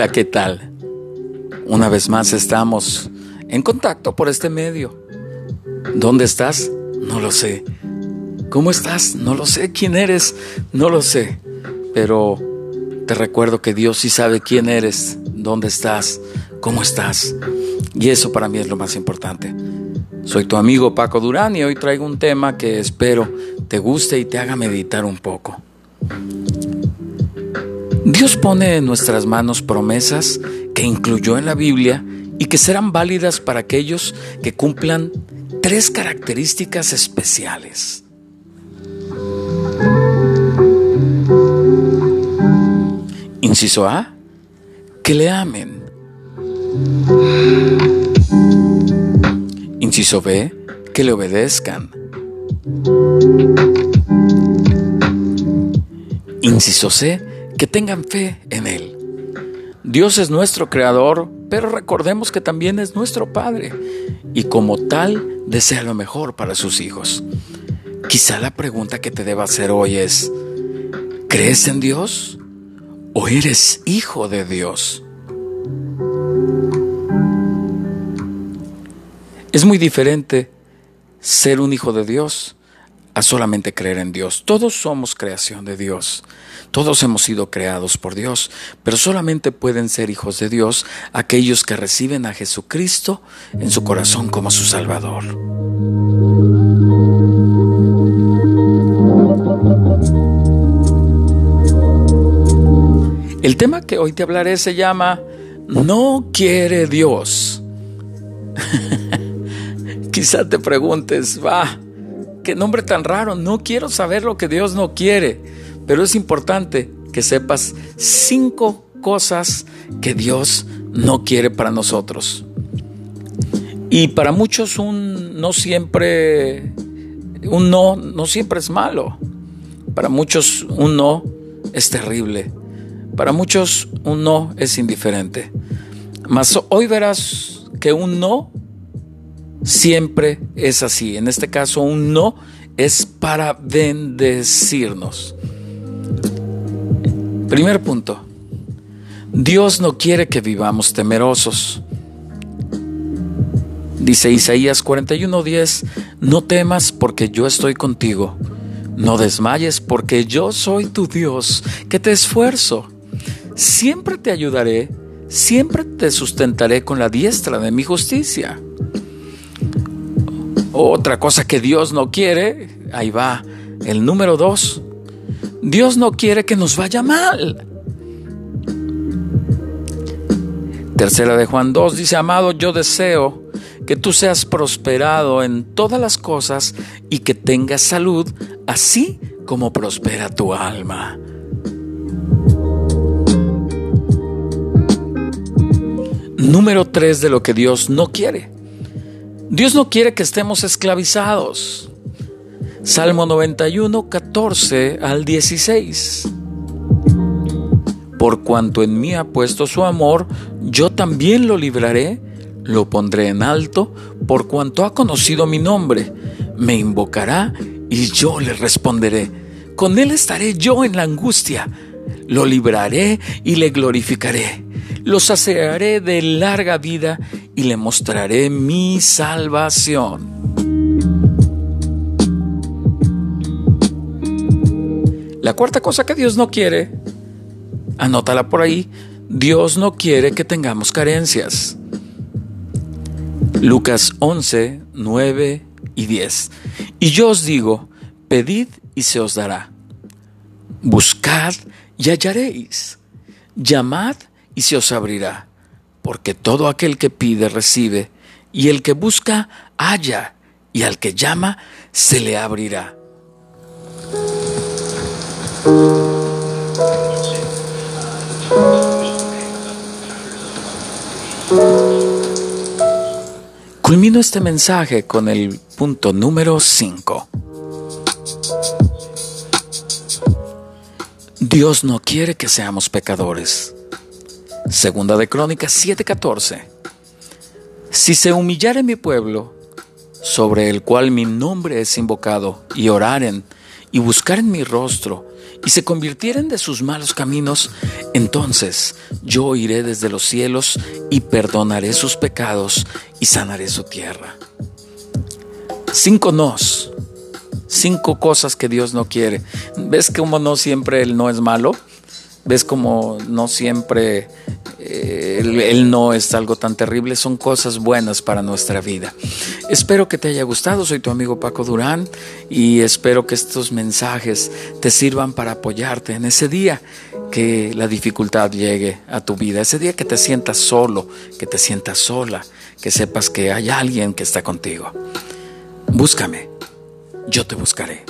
Hola, ¿qué tal? Una vez más estamos en contacto por este medio. ¿Dónde estás? No lo sé. ¿Cómo estás? No lo sé. ¿Quién eres? No lo sé. Pero te recuerdo que Dios sí sabe quién eres, dónde estás, cómo estás. Y eso para mí es lo más importante. Soy tu amigo Paco Durán y hoy traigo un tema que espero te guste y te haga meditar un poco. Dios pone en nuestras manos promesas que incluyó en la Biblia y que serán válidas para aquellos que cumplan tres características especiales. Inciso A, que le amen. Inciso B, que le obedezcan. Inciso C, que tengan fe en Él. Dios es nuestro creador, pero recordemos que también es nuestro Padre y como tal desea lo mejor para sus hijos. Quizá la pregunta que te deba hacer hoy es, ¿crees en Dios o eres hijo de Dios? Es muy diferente ser un hijo de Dios a solamente creer en Dios. Todos somos creación de Dios. Todos hemos sido creados por Dios, pero solamente pueden ser hijos de Dios aquellos que reciben a Jesucristo en su corazón como su Salvador. El tema que hoy te hablaré se llama No quiere Dios. Quizá te preguntes, va, qué nombre tan raro, no quiero saber lo que Dios no quiere. Pero es importante que sepas cinco cosas que Dios no quiere para nosotros. Y para muchos un no siempre, un no, no siempre es malo. Para muchos un no es terrible. Para muchos un no es indiferente. Mas hoy verás que un no siempre es así. En este caso un no es para bendecirnos. Primer punto. Dios no quiere que vivamos temerosos. Dice Isaías 41:10, no temas porque yo estoy contigo. No desmayes porque yo soy tu Dios, que te esfuerzo. Siempre te ayudaré, siempre te sustentaré con la diestra de mi justicia. Otra cosa que Dios no quiere, ahí va, el número dos, Dios no quiere que nos vaya mal. Tercera de Juan 2 dice, amado, yo deseo que tú seas prosperado en todas las cosas y que tengas salud, así como prospera tu alma. Número 3 de lo que Dios no quiere. Dios no quiere que estemos esclavizados. Salmo 91, 14 al 16. Por cuanto en mí ha puesto su amor, yo también lo libraré, lo pondré en alto, por cuanto ha conocido mi nombre. Me invocará y yo le responderé. Con él estaré yo en la angustia. Lo libraré y le glorificaré. Lo saciaré de larga vida y le mostraré mi salvación. La cuarta cosa que Dios no quiere, anótala por ahí, Dios no quiere que tengamos carencias. Lucas 11, 9 y 10. Y yo os digo, pedid y se os dará. Buscad y hallaréis. Llamad y se os abrirá. Porque todo aquel que pide recibe, y el que busca halla, y al que llama se le abrirá. Culmino este mensaje con el punto número 5. Dios no quiere que seamos pecadores. Segunda de Crónicas 7:14. Si se humillare mi pueblo, sobre el cual mi nombre es invocado, y oraren, y buscaren mi rostro, y se convirtieren de sus malos caminos, entonces yo iré desde los cielos y perdonaré sus pecados y sanaré su tierra. Cinco nos, cinco cosas que Dios no quiere. ¿Ves cómo no siempre el no es malo? ¿Ves cómo no siempre eh, el, no es algo tan terrible? Son cosas buenas para nuestra vida. Espero que te haya gustado. Soy tu amigo Paco Durán y espero que estos mensajes te sirvan para apoyarte en ese día que la dificultad llegue a tu vida, ese día que te sientas solo, que te sientas sola, que sepas que hay alguien que está contigo. Búscame, yo te buscaré.